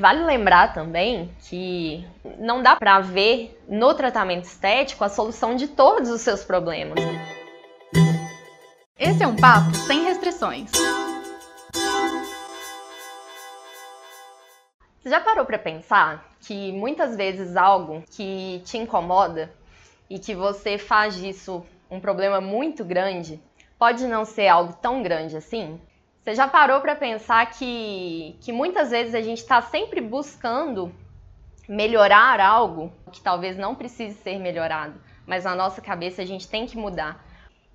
Vale lembrar também que não dá para ver no tratamento estético a solução de todos os seus problemas. Esse é um papo sem restrições. Você já parou para pensar que muitas vezes algo que te incomoda e que você faz disso um problema muito grande pode não ser algo tão grande assim? Você já parou para pensar que, que muitas vezes a gente está sempre buscando melhorar algo que talvez não precise ser melhorado, mas na nossa cabeça a gente tem que mudar.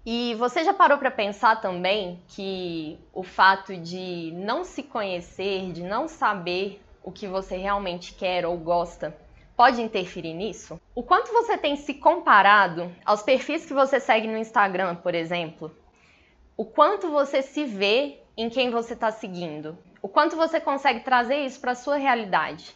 E você já parou para pensar também que o fato de não se conhecer, de não saber o que você realmente quer ou gosta, pode interferir nisso? O quanto você tem se comparado aos perfis que você segue no Instagram, por exemplo? O quanto você se vê em quem você está seguindo. O quanto você consegue trazer isso para a sua realidade.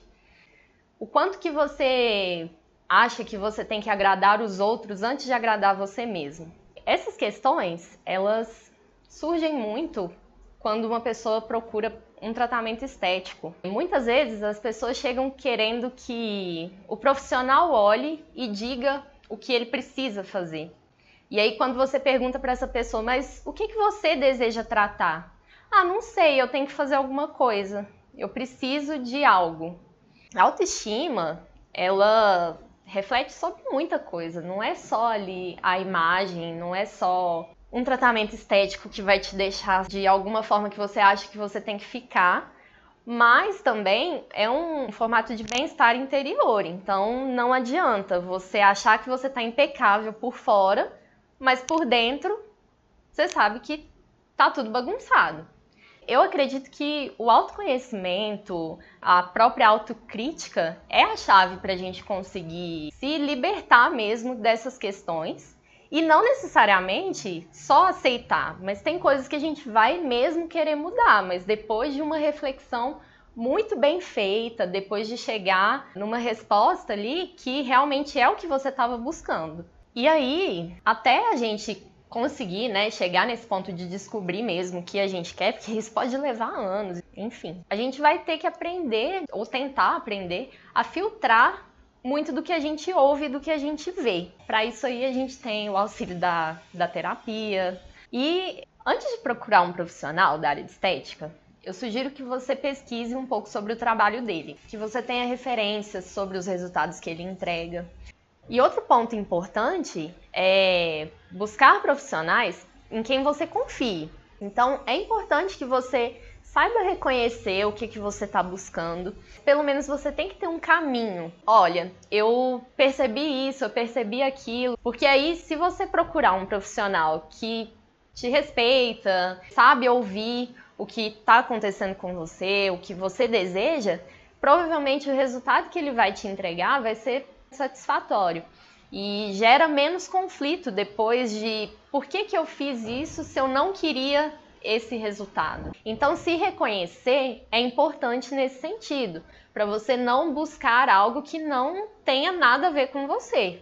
O quanto que você acha que você tem que agradar os outros antes de agradar você mesmo. Essas questões, elas surgem muito quando uma pessoa procura um tratamento estético. Muitas vezes as pessoas chegam querendo que o profissional olhe e diga o que ele precisa fazer. E aí quando você pergunta para essa pessoa, mas o que, que você deseja tratar? Ah, não sei, eu tenho que fazer alguma coisa. Eu preciso de algo. A autoestima, ela reflete sobre muita coisa. Não é só ali a imagem, não é só um tratamento estético que vai te deixar de alguma forma que você acha que você tem que ficar, mas também é um formato de bem-estar interior. Então não adianta você achar que você está impecável por fora, mas por dentro você sabe que tá tudo bagunçado eu acredito que o autoconhecimento, a própria autocrítica é a chave para a gente conseguir se libertar mesmo dessas questões. E não necessariamente só aceitar, mas tem coisas que a gente vai mesmo querer mudar, mas depois de uma reflexão muito bem feita, depois de chegar numa resposta ali que realmente é o que você estava buscando. E aí, até a gente conseguir, né, chegar nesse ponto de descobrir mesmo o que a gente quer, porque isso pode levar anos. Enfim, a gente vai ter que aprender ou tentar aprender a filtrar muito do que a gente ouve e do que a gente vê. Para isso aí a gente tem o auxílio da, da terapia. E antes de procurar um profissional da área de estética, eu sugiro que você pesquise um pouco sobre o trabalho dele, que você tenha referências sobre os resultados que ele entrega. E outro ponto importante é buscar profissionais em quem você confie. Então, é importante que você saiba reconhecer o que, que você está buscando. Pelo menos você tem que ter um caminho. Olha, eu percebi isso, eu percebi aquilo. Porque aí, se você procurar um profissional que te respeita, sabe ouvir o que está acontecendo com você, o que você deseja, provavelmente o resultado que ele vai te entregar vai ser satisfatório e gera menos conflito depois de por que, que eu fiz isso se eu não queria esse resultado. Então, se reconhecer é importante nesse sentido, para você não buscar algo que não tenha nada a ver com você.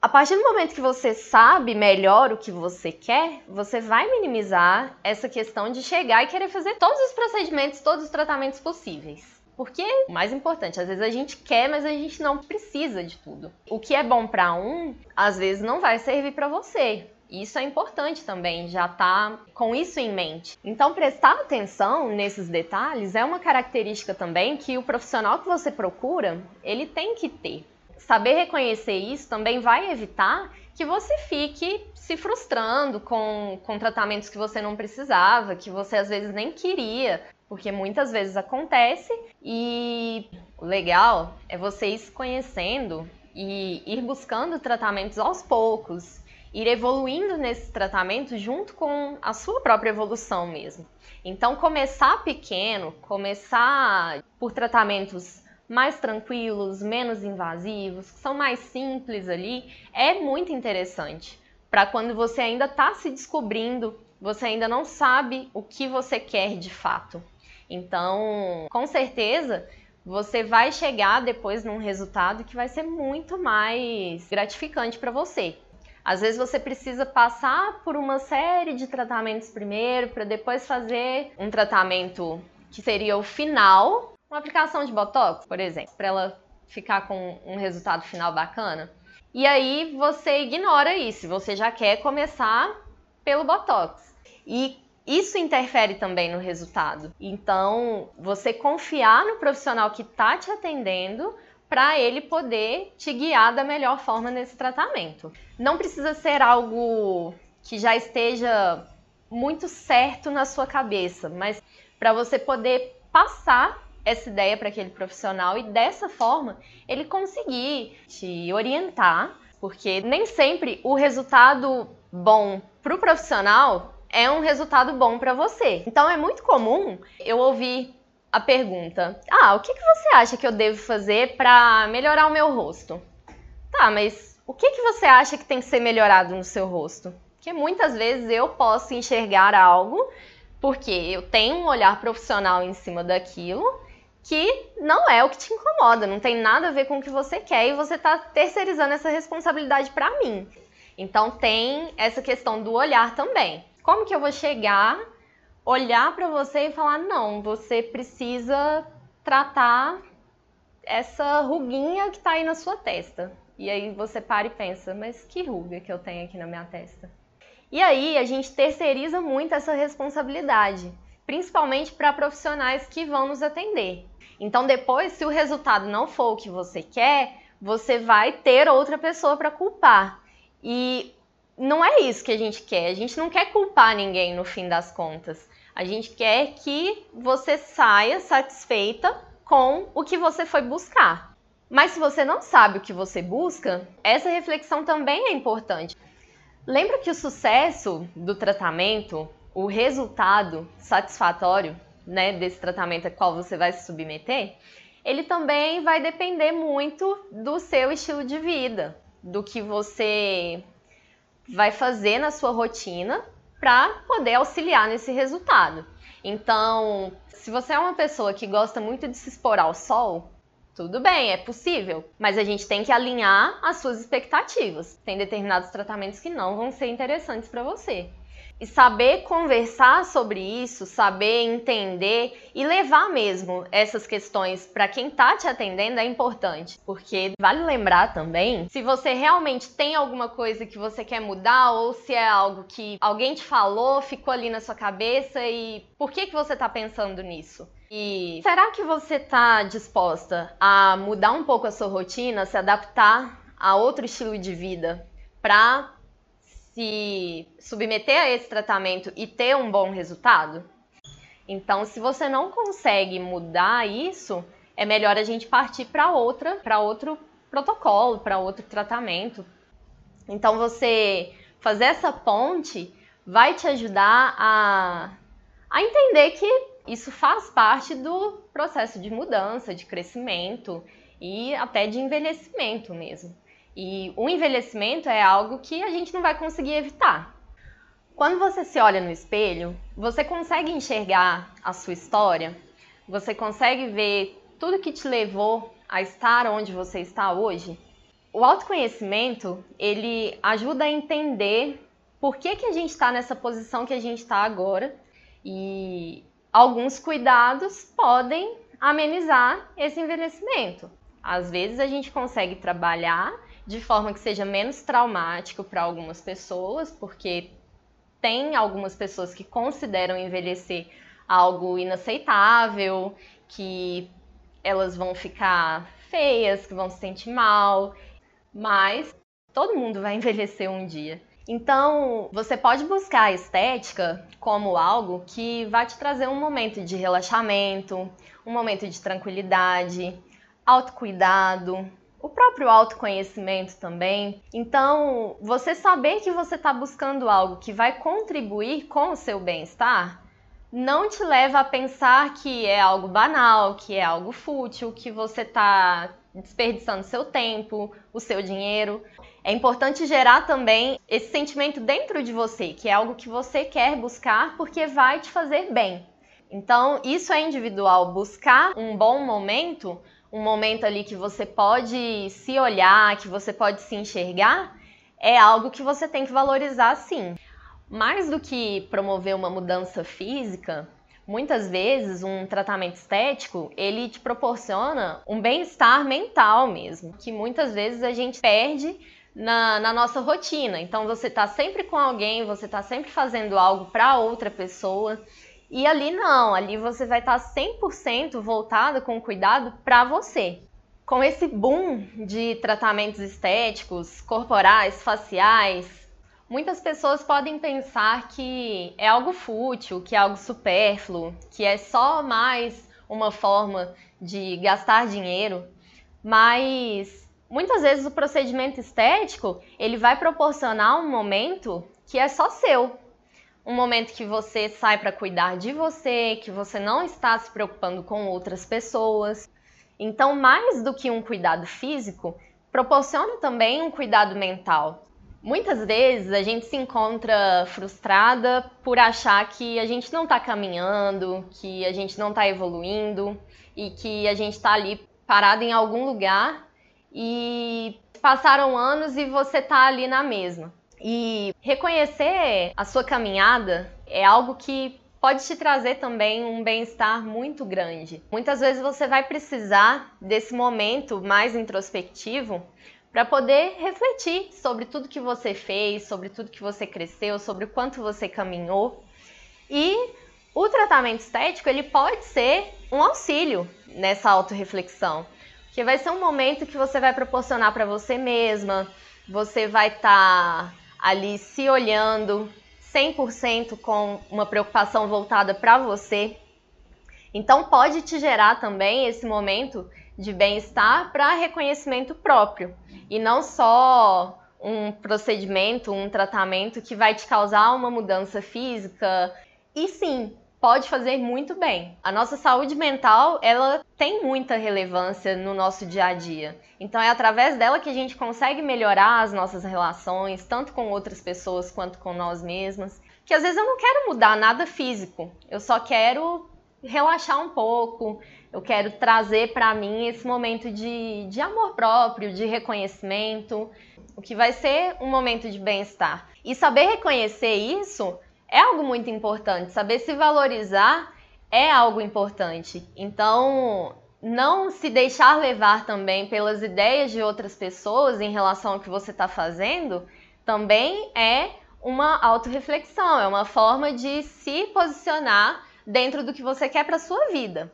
A partir do momento que você sabe melhor o que você quer, você vai minimizar essa questão de chegar e querer fazer todos os procedimentos, todos os tratamentos possíveis. Porque o mais importante, às vezes a gente quer, mas a gente não precisa de tudo. O que é bom para um, às vezes não vai servir para você. Isso é importante também, já tá com isso em mente. Então, prestar atenção nesses detalhes é uma característica também que o profissional que você procura, ele tem que ter. Saber reconhecer isso também vai evitar que você fique se frustrando com, com tratamentos que você não precisava, que você às vezes nem queria, porque muitas vezes acontece e o legal é você ir se conhecendo e ir buscando tratamentos aos poucos, ir evoluindo nesse tratamento junto com a sua própria evolução mesmo. Então, começar pequeno, começar por tratamentos mais tranquilos, menos invasivos, que são mais simples ali, é muito interessante. Para quando você ainda está se descobrindo, você ainda não sabe o que você quer de fato. Então, com certeza, você vai chegar depois num resultado que vai ser muito mais gratificante para você. Às vezes você precisa passar por uma série de tratamentos primeiro para depois fazer um tratamento que seria o final uma aplicação de botox, por exemplo, para ela ficar com um resultado final bacana. E aí você ignora isso, você já quer começar pelo botox. E isso interfere também no resultado. Então, você confiar no profissional que está te atendendo para ele poder te guiar da melhor forma nesse tratamento. Não precisa ser algo que já esteja muito certo na sua cabeça, mas para você poder passar essa ideia para aquele profissional e dessa forma ele conseguir te orientar, porque nem sempre o resultado bom para o profissional é um resultado bom para você. Então é muito comum eu ouvir a pergunta: Ah, o que, que você acha que eu devo fazer para melhorar o meu rosto? Tá, mas o que, que você acha que tem que ser melhorado no seu rosto? Porque muitas vezes eu posso enxergar algo porque eu tenho um olhar profissional em cima daquilo que não é o que te incomoda, não tem nada a ver com o que você quer e você está terceirizando essa responsabilidade para mim. Então tem essa questão do olhar também. Como que eu vou chegar, olhar para você e falar não, você precisa tratar essa ruguinha que está aí na sua testa. E aí você para e pensa, mas que ruga que eu tenho aqui na minha testa? E aí a gente terceiriza muito essa responsabilidade, principalmente para profissionais que vão nos atender. Então depois, se o resultado não for o que você quer, você vai ter outra pessoa para culpar. E não é isso que a gente quer. A gente não quer culpar ninguém no fim das contas. A gente quer que você saia satisfeita com o que você foi buscar. Mas se você não sabe o que você busca, essa reflexão também é importante. Lembra que o sucesso do tratamento, o resultado satisfatório né, desse tratamento a qual você vai se submeter, ele também vai depender muito do seu estilo de vida, do que você vai fazer na sua rotina para poder auxiliar nesse resultado. Então, se você é uma pessoa que gosta muito de se expor ao sol, tudo bem, é possível, mas a gente tem que alinhar as suas expectativas. Tem determinados tratamentos que não vão ser interessantes para você. E saber conversar sobre isso, saber entender e levar mesmo essas questões para quem está te atendendo é importante. Porque vale lembrar também, se você realmente tem alguma coisa que você quer mudar ou se é algo que alguém te falou, ficou ali na sua cabeça e por que, que você está pensando nisso? E será que você está disposta a mudar um pouco a sua rotina, se adaptar a outro estilo de vida para se submeter a esse tratamento e ter um bom resultado? Então, se você não consegue mudar isso, é melhor a gente partir para outra, para outro protocolo, para outro tratamento. Então, você fazer essa ponte vai te ajudar a, a entender que isso faz parte do processo de mudança, de crescimento e até de envelhecimento mesmo. E o envelhecimento é algo que a gente não vai conseguir evitar. Quando você se olha no espelho, você consegue enxergar a sua história, você consegue ver tudo que te levou a estar onde você está hoje. O autoconhecimento, ele ajuda a entender por que, que a gente está nessa posição que a gente está agora e alguns cuidados podem amenizar esse envelhecimento. Às vezes a gente consegue trabalhar de forma que seja menos traumático para algumas pessoas, porque tem algumas pessoas que consideram envelhecer algo inaceitável, que elas vão ficar feias, que vão se sentir mal, mas todo mundo vai envelhecer um dia. Então, você pode buscar a estética como algo que vai te trazer um momento de relaxamento, um momento de tranquilidade, autocuidado, o próprio autoconhecimento também. Então, você saber que você está buscando algo que vai contribuir com o seu bem-estar não te leva a pensar que é algo banal, que é algo fútil, que você está desperdiçando seu tempo, o seu dinheiro. É importante gerar também esse sentimento dentro de você, que é algo que você quer buscar porque vai te fazer bem. Então, isso é individual. Buscar um bom momento um momento ali que você pode se olhar, que você pode se enxergar, é algo que você tem que valorizar sim. Mais do que promover uma mudança física, Muitas vezes um tratamento estético, ele te proporciona um bem-estar mental mesmo, que muitas vezes a gente perde na, na nossa rotina. Então você está sempre com alguém, você está sempre fazendo algo para outra pessoa. E ali não, ali você vai estar tá 100% voltado com cuidado para você. Com esse boom de tratamentos estéticos, corporais, faciais, muitas pessoas podem pensar que é algo fútil, que é algo supérfluo, que é só mais uma forma de gastar dinheiro, mas muitas vezes o procedimento estético, ele vai proporcionar um momento que é só seu. Um momento que você sai para cuidar de você, que você não está se preocupando com outras pessoas. Então, mais do que um cuidado físico, proporciona também um cuidado mental. Muitas vezes a gente se encontra frustrada por achar que a gente não está caminhando, que a gente não está evoluindo e que a gente está ali parado em algum lugar e passaram anos e você está ali na mesma. E reconhecer a sua caminhada é algo que pode te trazer também um bem-estar muito grande. Muitas vezes você vai precisar desse momento mais introspectivo para poder refletir sobre tudo que você fez, sobre tudo que você cresceu, sobre o quanto você caminhou. E o tratamento estético, ele pode ser um auxílio nessa autorreflexão, que vai ser um momento que você vai proporcionar para você mesma, você vai estar tá ali se olhando, 100% com uma preocupação voltada para você. Então, pode te gerar também esse momento de bem-estar para reconhecimento próprio e não só um procedimento, um tratamento que vai te causar uma mudança física. E sim, pode fazer muito bem. A nossa saúde mental, ela tem muita relevância no nosso dia a dia. Então é através dela que a gente consegue melhorar as nossas relações, tanto com outras pessoas quanto com nós mesmas. Que às vezes eu não quero mudar nada físico, eu só quero relaxar um pouco, eu quero trazer para mim esse momento de, de amor próprio, de reconhecimento, o que vai ser um momento de bem-estar. E saber reconhecer isso é algo muito importante. Saber se valorizar é algo importante. Então, não se deixar levar também pelas ideias de outras pessoas em relação ao que você está fazendo também é uma autorreflexão, é uma forma de se posicionar dentro do que você quer para sua vida.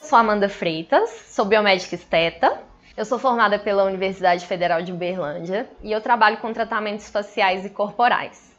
Sou Amanda Freitas, sou biomédica esteta. Eu sou formada pela Universidade Federal de Uberlândia e eu trabalho com tratamentos faciais e corporais.